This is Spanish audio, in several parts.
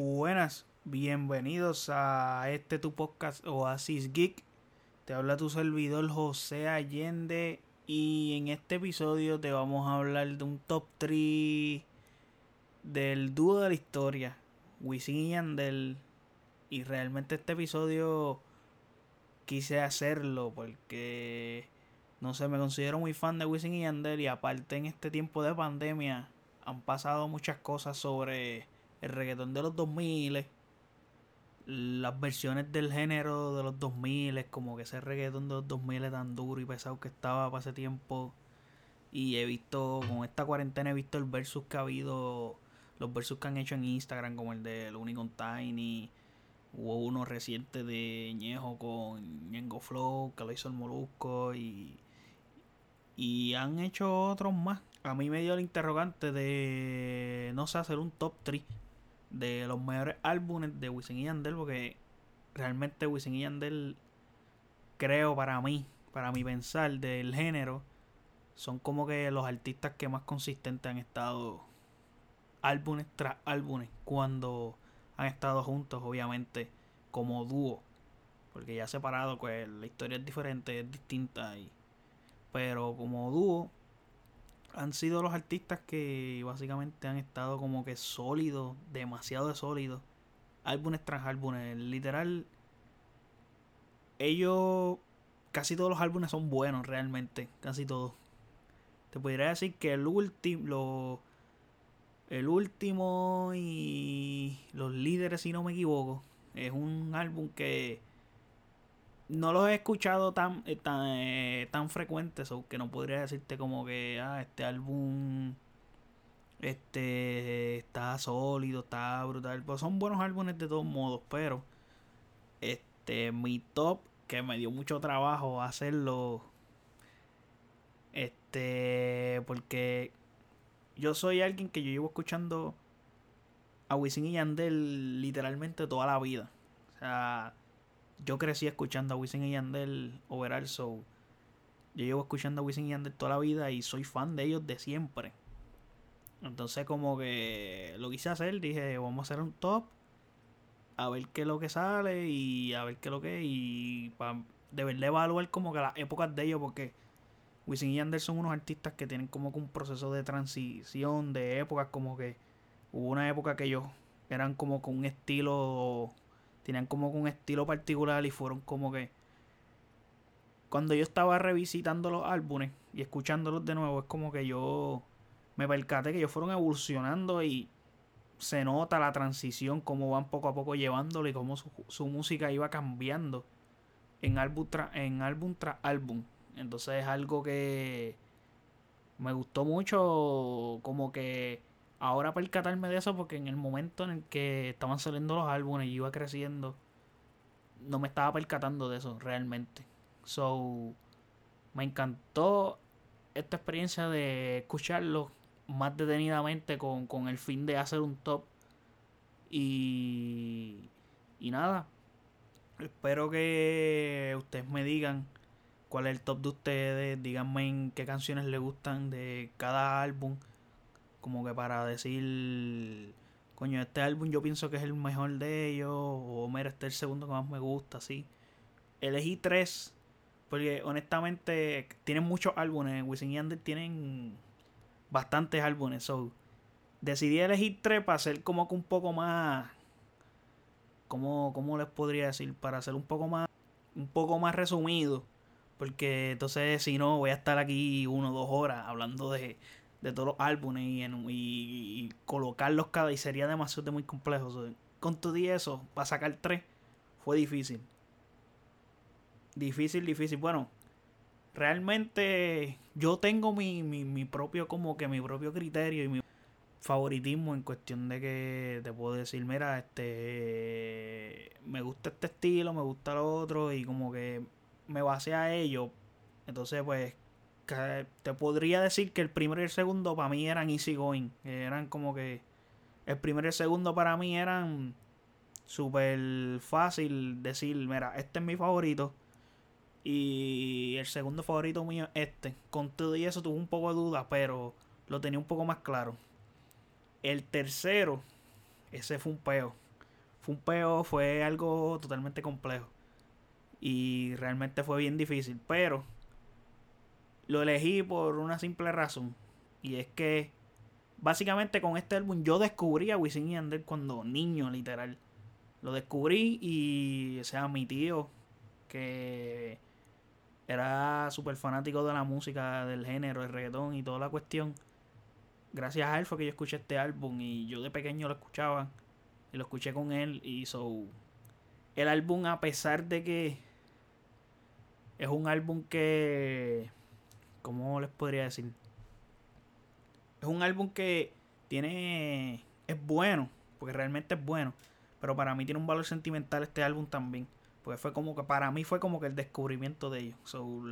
Buenas, bienvenidos a este tu podcast Oasis Geek. Te habla tu servidor José Allende y en este episodio te vamos a hablar de un top 3 del dúo de la historia, Wisin y Yandel. Y realmente este episodio quise hacerlo porque no sé, me considero muy fan de Wisin y Yandel y aparte en este tiempo de pandemia han pasado muchas cosas sobre el reggaetón de los 2000, las versiones del género de los 2000, como que ese reggaetón de los 2000 tan duro y pesado que estaba para ese tiempo. Y he visto, con esta cuarentena he visto el versus que ha habido, los versus que han hecho en Instagram, como el de Unicorn Tiny. Hubo uno reciente de Ñejo con Ñengo Flow, que lo hizo el Molusco. Y, y han hecho otros más. A mí me dio el interrogante de, no sé, hacer un top 3 de los mejores álbumes de Wisin y Yandel, porque realmente Wisin y Yandel, creo para mí, para mi pensar del género, son como que los artistas que más consistentes han estado álbumes tras álbumes cuando han estado juntos, obviamente, como dúo. Porque ya separado, pues la historia es diferente, es distinta. Y, pero como dúo, han sido los artistas que básicamente han estado como que sólidos, demasiado sólidos. Álbumes tras álbumes. Literal, ellos, casi todos los álbumes son buenos realmente, casi todos. Te podría decir que el último, el último y los líderes, si no me equivoco, es un álbum que no los he escuchado tan eh, tan, eh, tan frecuentes o que no podría decirte como que ah, este álbum este está sólido está brutal. Pues son buenos álbumes de todos modos pero este mi top que me dio mucho trabajo hacerlo este porque yo soy alguien que yo llevo escuchando a Wisin y Yandel literalmente toda la vida. O sea yo crecí escuchando a Wisin y Yandel overall, so yo llevo escuchando a Wisin y Yandel toda la vida y soy fan de ellos de siempre. Entonces como que lo quise hacer, dije, vamos a hacer un top, a ver qué es lo que sale y a ver qué es lo que y para de evaluar como que las épocas de ellos porque Wisin y Yandel son unos artistas que tienen como que un proceso de transición de épocas como que hubo una época que ellos eran como con un estilo tenían como un estilo particular y fueron como que cuando yo estaba revisitando los álbumes y escuchándolos de nuevo es como que yo me percaté que ellos fueron evolucionando y se nota la transición cómo van poco a poco llevándolo y cómo su, música iba cambiando en álbum en álbum tras álbum. Entonces es algo que me gustó mucho como que ahora percatarme de eso porque en el momento en el que estaban saliendo los álbumes y iba creciendo, no me estaba percatando de eso realmente. So, me encantó esta experiencia de escucharlo más detenidamente con, con el fin de hacer un top. Y, y nada, espero que ustedes me digan cuál es el top de ustedes, díganme en qué canciones les gustan de cada álbum como que para decir, coño, este álbum yo pienso que es el mejor de ellos, o mira, este es el segundo que más me gusta, así. Elegí tres, porque honestamente tienen muchos álbumes, Wisin y tienen bastantes álbumes, so decidí elegir tres para ser como que un poco más, como, ¿cómo les podría decir? Para ser un poco más, un poco más resumido. Porque entonces si no voy a estar aquí uno o dos horas hablando de, de todos los álbumes y, y, colocarlos cada y sería demasiado muy complejo. con todo y eso, para sacar tres, fue difícil. Difícil, difícil. Bueno, realmente yo tengo mi, mi, mi propio, como que mi propio criterio y mi favoritismo en cuestión de que te puedo decir, mira, este me gusta este estilo, me gusta lo otro y como que me base a ello. Entonces, pues te podría decir que el primero y el segundo para mí eran easy going. Eran como que. El primero y el segundo para mí eran súper fácil decir, mira, este es mi favorito. Y el segundo favorito mío es este. Con todo y eso tuve un poco de duda, pero lo tenía un poco más claro. El tercero, ese fue un peo. fue un peo, fue algo totalmente complejo. Y realmente fue bien difícil. Pero lo elegí por una simple razón. Y es que básicamente con este álbum yo descubrí a Wisin y Yandel cuando niño, literal. Lo descubrí y, o sea, mi tío, que era súper fanático de la música, del género, el reggaetón y toda la cuestión. Gracias a él fue que yo escuché este álbum y yo de pequeño lo escuchaba y lo escuché con él y so el álbum a pesar de que es un álbum que ¿cómo les podría decir? Es un álbum que tiene es bueno, porque realmente es bueno, pero para mí tiene un valor sentimental este álbum también, porque fue como que para mí fue como que el descubrimiento de ellos. So,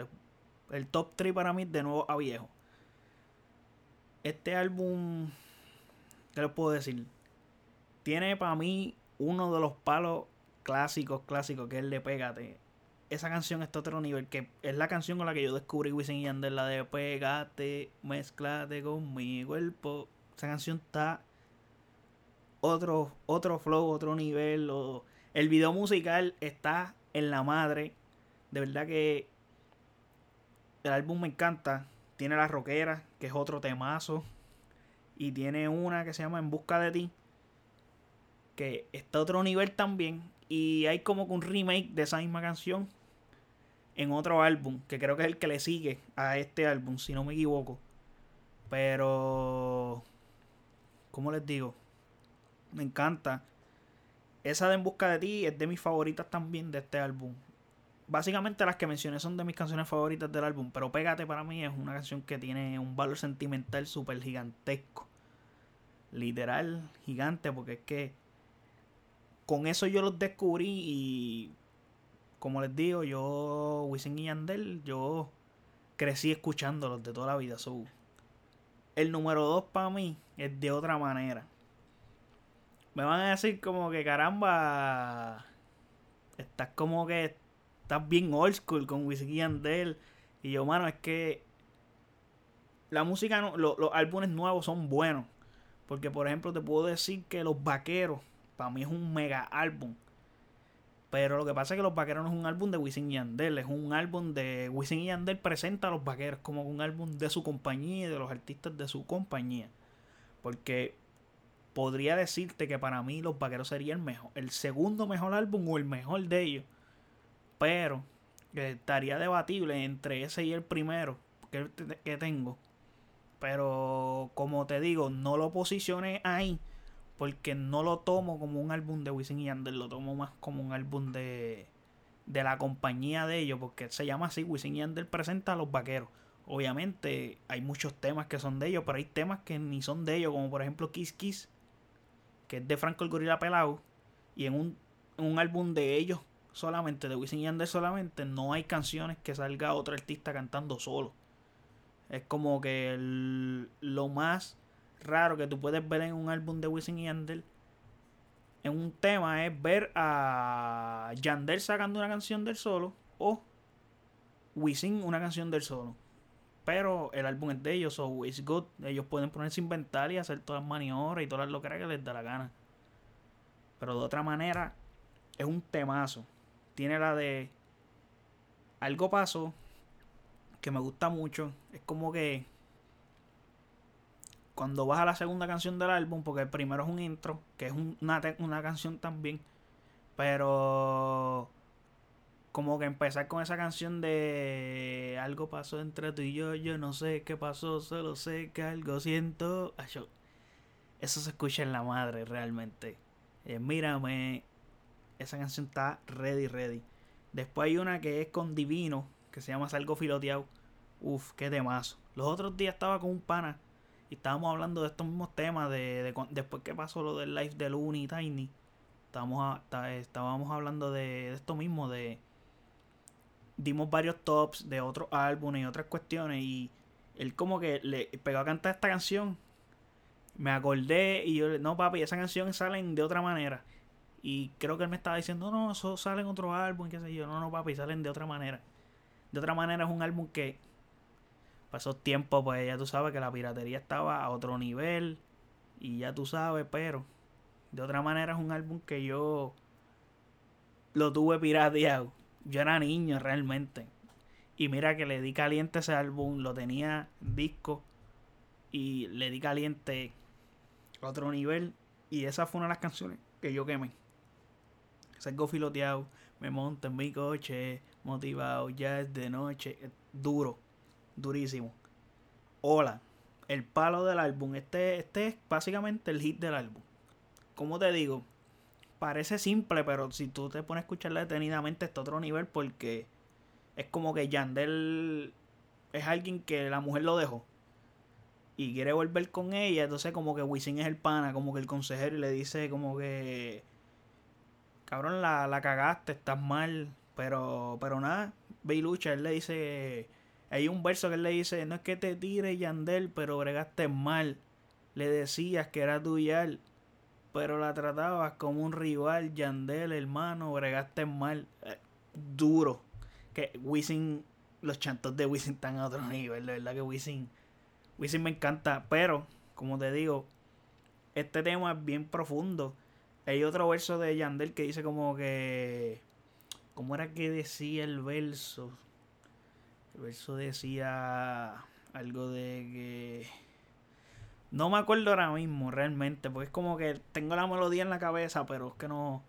el top 3 para mí de nuevo a viejo. Este álbum ¿qué les puedo decir? Tiene para mí uno de los palos clásicos, clásicos, que es el de Pégate. Esa canción está a otro nivel, que es la canción con la que yo descubrí Wisin y Yandel, la de Pégate, mezclate con mi cuerpo. Esa canción está otro, otro flow, otro nivel. el video musical está en la madre. De verdad que el álbum me encanta. Tiene la rockera, que es otro temazo. Y tiene una que se llama En Busca de Ti que está a otro nivel también. Y hay como que un remake de esa misma canción en otro álbum, que creo que es el que le sigue a este álbum, si no me equivoco. Pero, ¿cómo les digo? Me encanta. Esa de En Busca de Ti es de mis favoritas también de este álbum. Básicamente las que mencioné son de mis canciones favoritas del álbum, pero Pégate para mí es una canción que tiene un valor sentimental súper gigantesco. Literal, gigante, porque es que con eso yo los descubrí y como les digo, yo, Wisin y Yandel, yo crecí escuchándolos de toda la vida. So, el número dos para mí es de otra manera. Me van a decir como que caramba, estás como que estás bien old school con Wisin y Yandel. Y yo, mano, es que la música, los álbumes nuevos son buenos. Porque, por ejemplo, te puedo decir que Los Vaqueros para mí es un mega álbum. Pero lo que pasa es que Los Vaqueros no es un álbum de Wisin y Yandel, es un álbum de Wisin y Yandel presenta a Los Vaqueros como un álbum de su compañía y de los artistas de su compañía. Porque podría decirte que para mí Los Vaqueros sería el mejor, el segundo mejor álbum o el mejor de ellos. Pero estaría debatible entre ese y el primero que, que tengo. Pero como te digo, no lo posicioné ahí porque no lo tomo como un álbum de Wisin y Yandel, lo tomo más como un álbum de, de la compañía de ellos, porque se llama así, Wisin y Yandel presenta a los vaqueros. Obviamente hay muchos temas que son de ellos, pero hay temas que ni son de ellos, como por ejemplo Kiss Kiss, que es de Franco el Gorila Pelado, y en un, un álbum de ellos solamente, de Wisin y Yandel solamente, no hay canciones que salga otro artista cantando solo. Es como que lo más raro que tú puedes ver en un álbum de Wisin y Yandel en un tema es ver a Yandel sacando una canción del solo o Wisin una canción del solo. Pero el álbum es de ellos, so it's good. Ellos pueden ponerse a inventar y hacer todas las maniobras y todas las locuras que les da la gana. Pero de otra manera, es un temazo. Tiene la de Algo pasó, que me gusta mucho. Es como que cuando vas a la segunda canción del álbum, porque el primero es un intro, que es una, una canción también, pero como que empezar con esa canción de algo pasó entre tú y yo, yo no sé qué pasó, solo sé que algo siento. eso se escucha en la madre realmente. Eh, mírame, esa canción está ready, ready. Después hay una que es con Divino, que se llama Salgo Filoteado. Uf, qué temazo. Los otros días estaba con un pana y estábamos hablando de estos mismos temas de, después que pasó lo del live de Looney y Tiny. Estábamos, estábamos hablando de, esto mismo, de dimos varios tops de otros álbumes y otras cuestiones y él como que le pegó a cantar esta canción. Me acordé y yo, no papi, esa canción salen de otra manera. Y creo que él me estaba diciendo, no, eso salen otros álbumes, qué sé yo. No, no, papi, salen de otra manera. De otra manera es un álbum que esos tiempos, pues ya tú sabes que la piratería estaba a otro nivel. Y ya tú sabes, pero De otra manera es un álbum que yo lo tuve pirateado. Yo era niño realmente. Y mira que le di caliente ese álbum, lo tenía disco y le di caliente a otro nivel. Y esa fue una de las canciones que yo quemé. Salgo filoteado, me monto en mi coche, motivado, ya es de noche. Duro, durísimo. Hola, el palo del álbum. Este, este es básicamente el hit del álbum. Como te digo, parece simple, pero si tú te pones a escucharla detenidamente, está otro nivel porque es como que Yandel es alguien que la mujer lo dejó y quiere volver con ella, entonces como que Wisin es el pana, como que el consejero y le dice como que cabrón la, la cagaste, estás mal, pero pero nada, ve y lucha, él le dice hay un verso que él le dice, no es que te tire Yandel, pero bregaste mal, le decías que era tuya, pero la tratabas como un rival, Yandel, hermano, bregaste mal, eh, duro, que Wisin, los chantos de Wisin están a otro nivel, de verdad que Wisin Wisin me encanta, pero, como te digo, este tema es bien profundo. Hay otro verso de Yandel que dice como que... ¿Cómo era que decía el verso? El verso decía algo de que... No me acuerdo ahora mismo realmente, porque es como que tengo la melodía en la cabeza, pero es que no...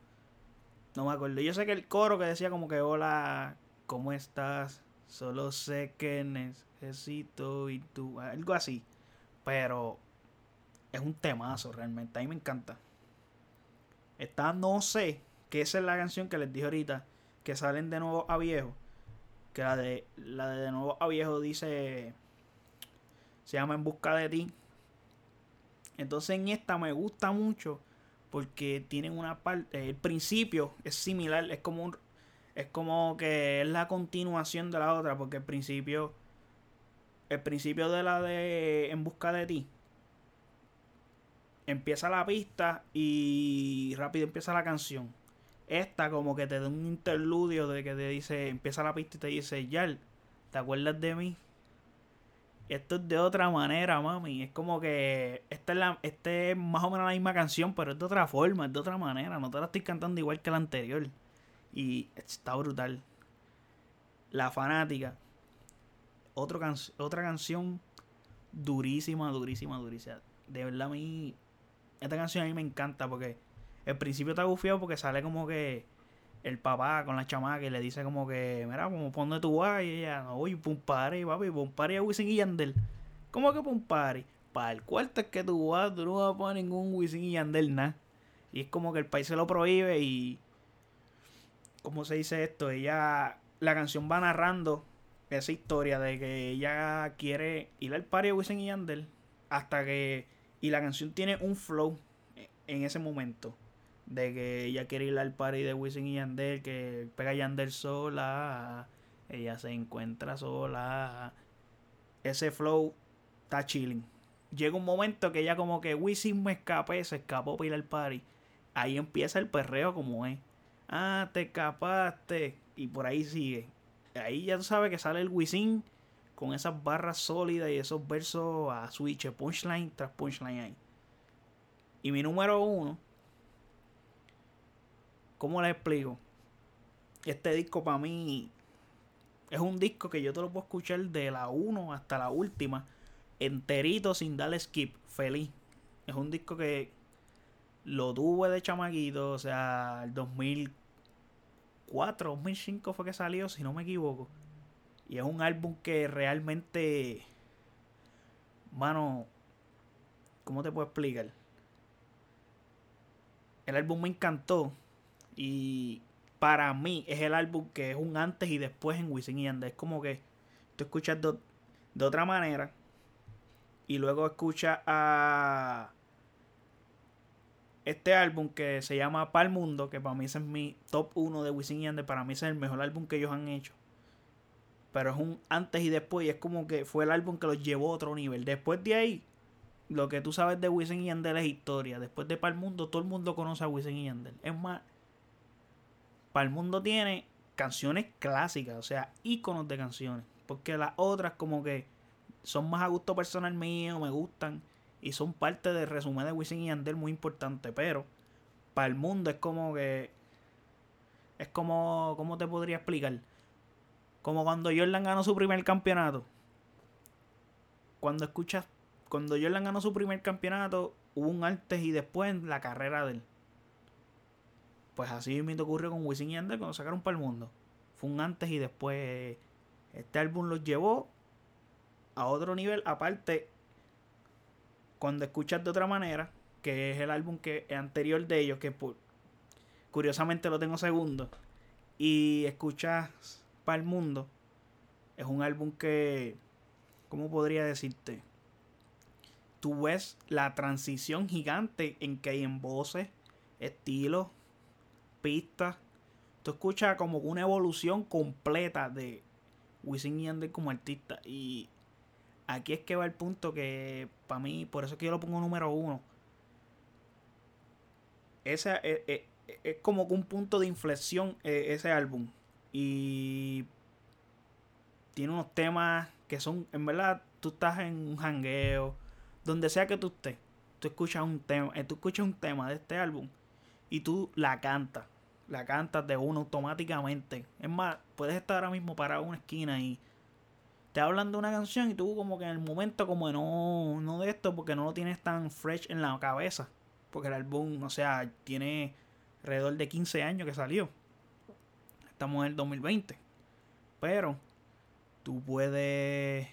No me acuerdo. Yo sé que el coro que decía como que hola, ¿cómo estás? Solo sé que necesito y tú. Algo así. Pero es un temazo realmente. A mí me encanta. Está No sé, que esa es la canción que les dije ahorita. Que salen de nuevo a viejo. Que la de, la de de nuevo a viejo dice. Se llama En busca de ti. Entonces en esta me gusta mucho. Porque tienen una parte. El principio es similar. Es como un es como que es la continuación de la otra, porque el principio, el principio de la de En Busca de Ti, empieza la pista y rápido empieza la canción. Esta como que te da un interludio de que te dice, empieza la pista y te dice, Yal, ¿te acuerdas de mí? Esto es de otra manera, mami. Es como que esta es, la, este es más o menos la misma canción, pero es de otra forma, es de otra manera. No te la estoy cantando igual que la anterior. Y está brutal. La fanática. Otro otra canción durísima, durísima, durísima. De verdad a mí... Esta canción a mí me encanta porque... El principio está gufiado porque sale como que... El papá con la chamaca y le dice como que... Mira, como pon tu vas? Y ella... Uy, pum party, papi. Pum party a Wisin y Yandel. ¿Cómo que pum party? Para el cuarto es que tú vas, tú no vas a poner ningún Wisin y Yandel, nada. Y es como que el país se lo prohíbe y ¿cómo se dice esto? Ella, la canción va narrando esa historia de que ella quiere ir al party de Wisin y Yandel hasta que, y la canción tiene un flow en ese momento de que ella quiere ir al party de Wisin y Yandel, que pega Yandel sola, ella se encuentra sola, ese flow está chilling. Llega un momento que ella como que Wisin me escapé, se escapó para ir al party. Ahí empieza el perreo como es ah, te escapaste, y por ahí sigue. Ahí ya tú sabes que sale el Wisin con esas barras sólidas y esos versos a switch, punchline tras punchline ahí. Y mi número uno, ¿cómo les explico? Este disco para mí es un disco que yo te lo puedo escuchar de la 1 hasta la última, enterito sin darle skip, feliz. Es un disco que lo tuve de chamaquito, o sea, el 2004, 2005 fue que salió, si no me equivoco. Y es un álbum que realmente, mano, ¿cómo te puedo explicar? El álbum me encantó y para mí es el álbum que es un antes y después en Wisin y Yandel. Es como que tú escuchas de, de otra manera y luego escuchas a este álbum que se llama Pal Mundo, que para mí es mi top 1 de Wisin y para mí es el mejor álbum que ellos han hecho. Pero es un antes y después, y es como que fue el álbum que los llevó a otro nivel. Después de ahí, lo que tú sabes de Wisin y es historia. Después de Pal Mundo, todo el mundo conoce a Wisin y. Es más, Pal Mundo tiene canciones clásicas, o sea, íconos de canciones. Porque las otras como que son más a gusto personal mío, me gustan y son parte del resumen de Wisin y Yandel muy importante. Pero para el mundo es como que. Es como. ¿Cómo te podría explicar? Como cuando Jordan ganó su primer campeonato. Cuando escuchas. Cuando Jordan ganó su primer campeonato, hubo un antes y después en la carrera de él. Pues así me ocurrió con Wisin y Yandel cuando sacaron para el mundo. Fue un antes y después. Este álbum los llevó a otro nivel. Aparte, cuando escuchas de otra manera, que es el álbum que anterior de ellos, que curiosamente lo tengo segundo, y escuchas para el mundo, es un álbum que, ¿cómo podría decirte? Tú ves la transición gigante en que hay en voces, estilos, pistas. Tú escuchas como una evolución completa de Wisin y Yandel como artista. Y aquí es que va el punto que para mí, por eso es que yo lo pongo número uno. Ese es, eh, eh, es, como un punto de inflexión eh, ese álbum. Y tiene unos temas que son, en verdad, tú estás en un jangueo, donde sea que tú estés, tú escuchas un tema, tú escuchas un tema de este álbum y tú la cantas, la cantas de uno automáticamente. Es más, puedes estar ahora mismo parado en una esquina y te hablan de una canción y tú como que en el momento como no, no de esto porque no lo tienes tan fresh en la cabeza. Porque el álbum, o sea, tiene alrededor de 15 años que salió. Estamos en el 2020. Pero tú puedes...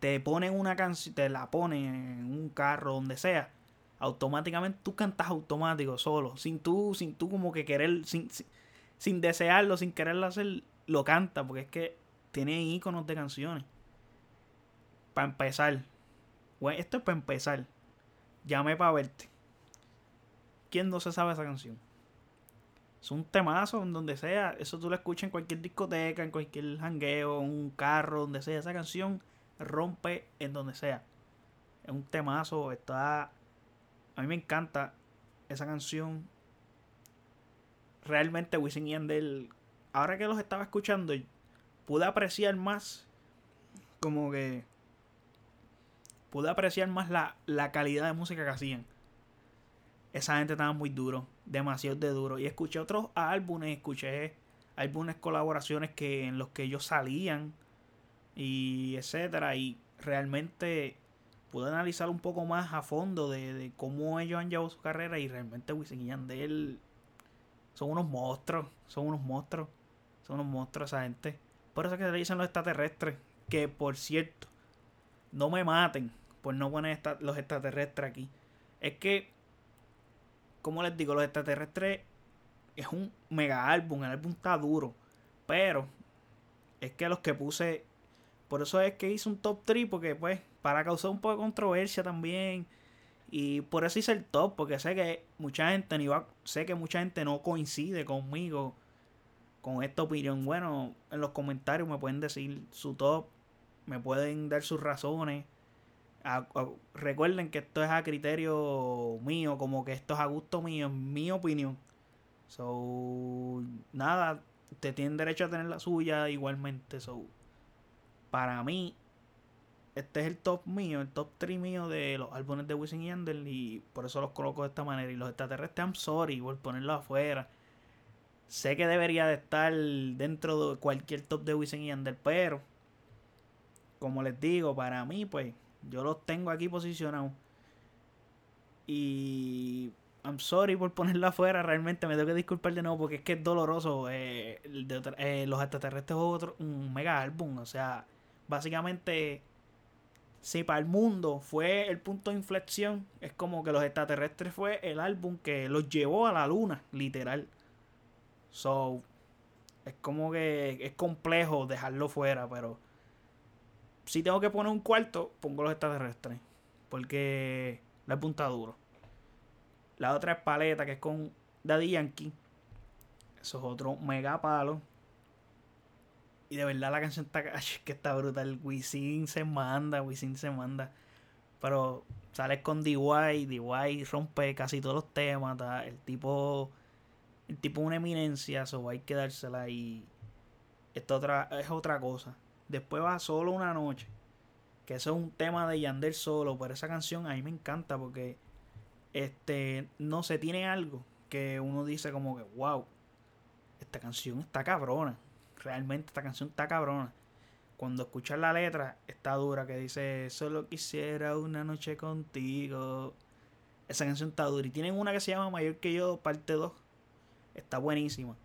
Te ponen una canción, te la ponen en un carro, donde sea. Automáticamente tú cantas automático, solo. Sin tú, sin tú como que querer, sin, sin, sin desearlo, sin quererlo hacer, lo canta. Porque es que tiene iconos de canciones. Para empezar. Bueno, esto es para empezar. Llame para verte. ¿Quién no se sabe esa canción? Es un temazo en donde sea. Eso tú lo escuchas en cualquier discoteca, en cualquier jangueo, en un carro, donde sea. Esa canción rompe en donde sea. Es un temazo. Está. A mí me encanta esa canción. Realmente Wisin y Yandel. Ahora que los estaba escuchando, pude apreciar más como que pude apreciar más la, la calidad de música que hacían. Esa gente estaba muy duro, demasiado de duro. Y escuché otros álbumes, escuché álbumes colaboraciones que en los que ellos salían y etcétera. Y realmente pude analizar un poco más a fondo de, cómo ellos han llevado su carrera. Y realmente Wisin y Yandel son unos monstruos, son unos monstruos, son unos monstruos esa gente. Por eso es que se le dicen los extraterrestres. Que por cierto, no me maten por no poner los extraterrestres aquí. Es que, como les digo, los extraterrestres es un mega álbum. El álbum está duro. Pero es que los que puse. Por eso es que hice un top 3. Porque, pues, para causar un poco de controversia también. Y por eso hice el top. Porque sé que mucha gente ni va, sé que mucha gente no coincide conmigo con esta opinión. Bueno, en los comentarios me pueden decir su top, me pueden dar sus razones. recuerden que esto es a criterio mío, como que esto es a gusto mío, en mi opinión. So, nada, te tienen derecho a tener la suya igualmente. So, para mí, este es el top mío, el top 3 mío de los álbumes de Wisin y Yandel y por eso los coloco de esta manera. Y los extraterrestres, I'm sorry por ponerlo afuera. Sé que debería de estar dentro de cualquier top de Wisin y Yandel, pero como les digo, para mí, pues yo los tengo aquí posicionados. Y I'm sorry por ponerlo afuera, realmente me tengo que disculpar de nuevo porque es que es doloroso. Eh, eh, los extraterrestres es otro, un mega álbum, o sea, básicamente, si para el mundo fue el punto de inflexión, es como que los extraterrestres fue el álbum que los llevó a la luna, literal. So, es como que es complejo dejarlo fuera, pero si tengo que poner un cuarto, pongo los extraterrestres. Porque la punta duro. La otra es paleta, que es con Daddy Yankee. Eso es otro mega palo. Y de verdad la canción está que está brutal. Wisin se manda, Wisin se manda. Pero sales con DY, DY rompe casi todos los temas. El tipo el tipo una eminencia, eso hay que dársela y esto otra, es otra cosa. Después va solo una noche, que eso es un tema de Yandel solo, pero esa canción a mí me encanta porque Este, no se tiene algo que uno dice como que, wow, esta canción está cabrona. Realmente esta canción está cabrona. Cuando escuchas la letra, está dura, que dice, solo quisiera una noche contigo. Esa canción está dura. Y tienen una que se llama Mayor que yo, parte 2. Está buenísima.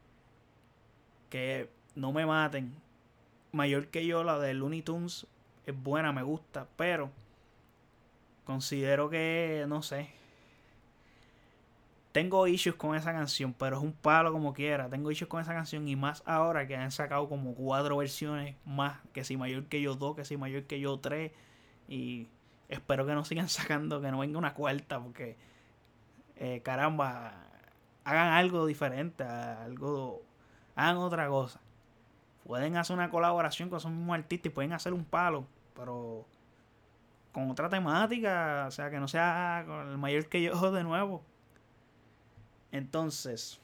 Que no me maten. Mayor que yo, la de Looney Tunes, es buena, me gusta. Pero considero que, no sé, tengo issues con esa canción, pero es un palo como quiera. Tengo issues con esa canción y más ahora que han sacado como cuatro versiones más, que si mayor que yo dos, que si mayor que yo tres. Y espero que no sigan sacando, que no venga una cuarta, porque eh, caramba, hagan algo diferente, algo, hagan otra cosa. Pueden hacer una colaboración con esos mismos artistas y pueden hacer un palo, pero con otra temática, o sea, que no sea con el mayor que yo de nuevo. Entonces,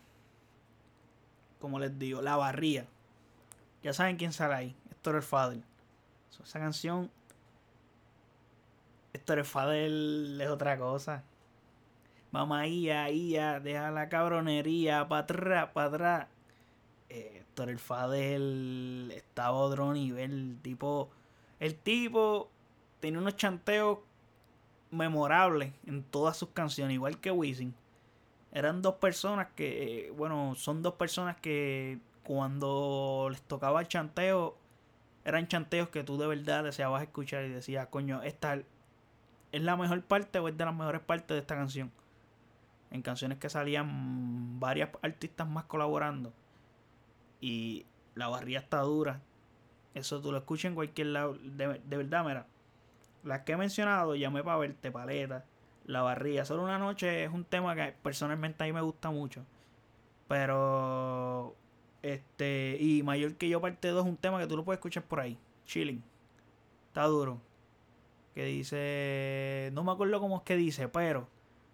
como les digo, La Barría. Ya saben quién sale ahí. Héctor el Fadel. Esa canción. Héctor es otra cosa. Mamá, ia, ia, deja la cabronería, para atrás, para atrás. Eh, el Fadel estaba otro nivel. Tipo, el tipo tenía unos chanteos memorables en todas sus canciones, igual que Wisin eran dos personas que, bueno, son dos personas que cuando les tocaba el chanteo, eran chanteos que tú de verdad deseabas escuchar y decías, coño, esta es la mejor parte o es de las mejores partes de esta canción. En canciones que salían varias artistas más colaborando. Y la barría está dura. Eso tú lo escuchas en cualquier lado. De, de verdad, mira. Las que he mencionado, llamé para verte, paleta la barriga. Solo una noche es un tema que personalmente a mí me gusta mucho. Pero. Este. Y Mayor que yo parte 2 es un tema que tú lo puedes escuchar por ahí. Chilling. Está duro. Que dice. No me acuerdo cómo es que dice, pero.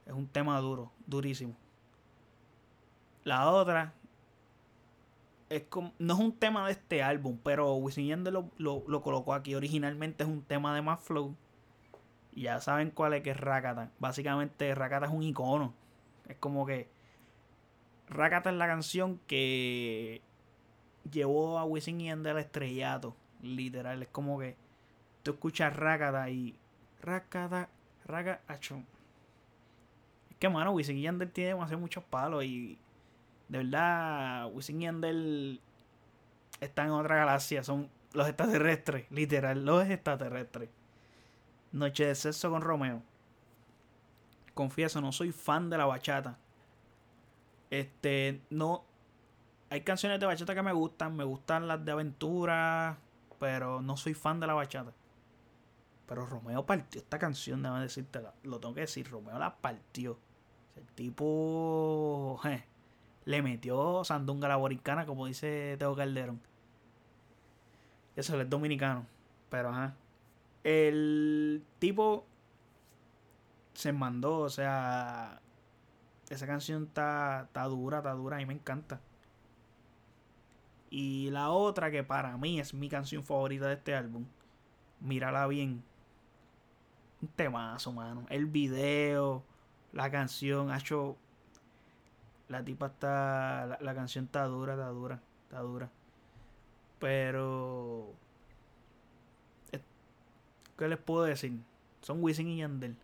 Es un tema duro. Durísimo. La otra. Es como, no es un tema de este álbum, pero Wisin lo, lo colocó aquí. Originalmente es un tema de más flow ya saben cuál es que es Rakata. Básicamente Rakata es un icono. Es como que Rakata es la canción que llevó a Wisin y Yandel al estrellato. Literal, es como que tú escuchas Rakata y Rakata, Rakata, Es que mano, Wisin y Yandel tiene demasiado muchos palos y de verdad Wisin y Yandel están en otra galaxia, son los extraterrestres, literal, los extraterrestres. Noche de sexo con Romeo. Confieso, no soy fan de la bachata. Este, no. Hay canciones de bachata que me gustan. Me gustan las de aventura. Pero no soy fan de la bachata. Pero Romeo partió esta canción, déjame decirte. Lo tengo que decir. Romeo la partió. El tipo. le metió sandunga a la boricana, como dice Teo Calderón. Eso es dominicano. Pero ajá el tipo se mandó, o sea, esa canción está, está dura, está dura, a mí me encanta. Y la otra que para mí es mi canción favorita de este álbum, mírala bien. Un temazo, mano. El video, la canción, ha hecho. La tipa está. La, la canción está dura, está dura, está dura. Pero ¿Qué les puedo decir? Son Wisin y Yandel.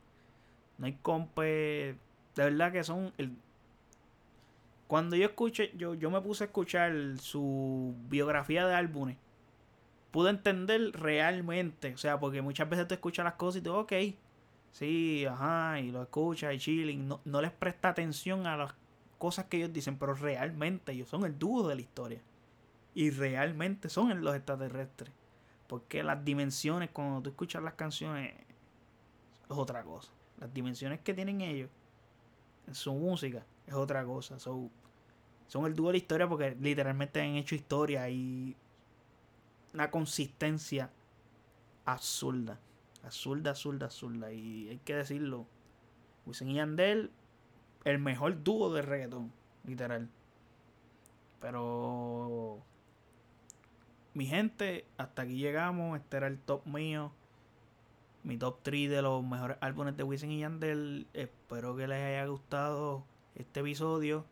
No hay compe. De verdad que son. El... Cuando yo escuché, yo, yo me puse a escuchar su biografía de álbumes. Pude entender realmente. O sea, porque muchas veces te escuchas las cosas y te ok. Sí, ajá, y lo escuchas y chilling. No, no les presta atención a las cosas que ellos dicen, pero realmente ellos son el dúo de la historia. Y realmente son los extraterrestres. Porque las dimensiones, cuando tú escuchas las canciones, es otra cosa. Las dimensiones que tienen ellos en su música es otra cosa. son el dúo de la historia porque literalmente han hecho historia y una consistencia absurda. Absurda, absurda, absurda. Y hay que decirlo. Wisin y Yandel, el mejor dúo de reggaeton, literal. Pero mi gente, hasta aquí llegamos. Este era el top mío. mi top 3 de los mejores álbumes de Wisin y Yandel. Espero que les haya gustado este episodio.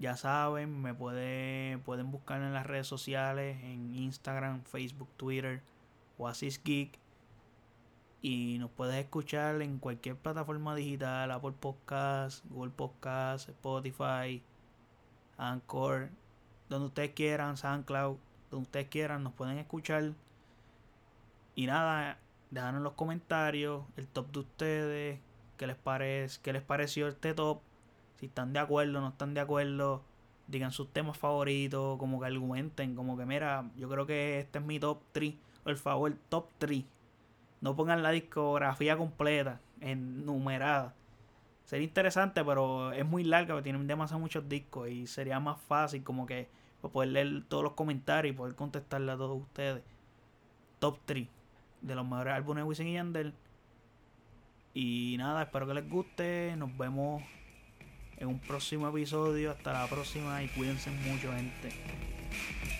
Ya saben, me puede, pueden buscar en las redes sociales, en Instagram, Facebook, Twitter, Oasis Geek. Y nos puedes escuchar en cualquier plataforma digital, Apple Podcasts, Google Podcasts, Spotify, Anchor, donde ustedes quieran, SoundCloud, donde ustedes quieran, nos pueden escuchar. Y nada, dejan en los comentarios el top de ustedes, qué les, parece, qué les pareció este top, si están de acuerdo, no están de acuerdo, digan sus temas favoritos, como que argumenten, como que mira, yo creo que este es mi top 3, por favor, top 3. No pongan la discografía completa, enumerada. Sería interesante, pero es muy larga, porque tienen demasiado muchos discos y sería más fácil como que poder leer todos los comentarios y poder contestarle a todos ustedes. Top 3 de los mejores álbumes de Wisin y Yandel. Y nada, espero que les guste. Nos vemos en un próximo episodio. Hasta la próxima y cuídense mucho, gente.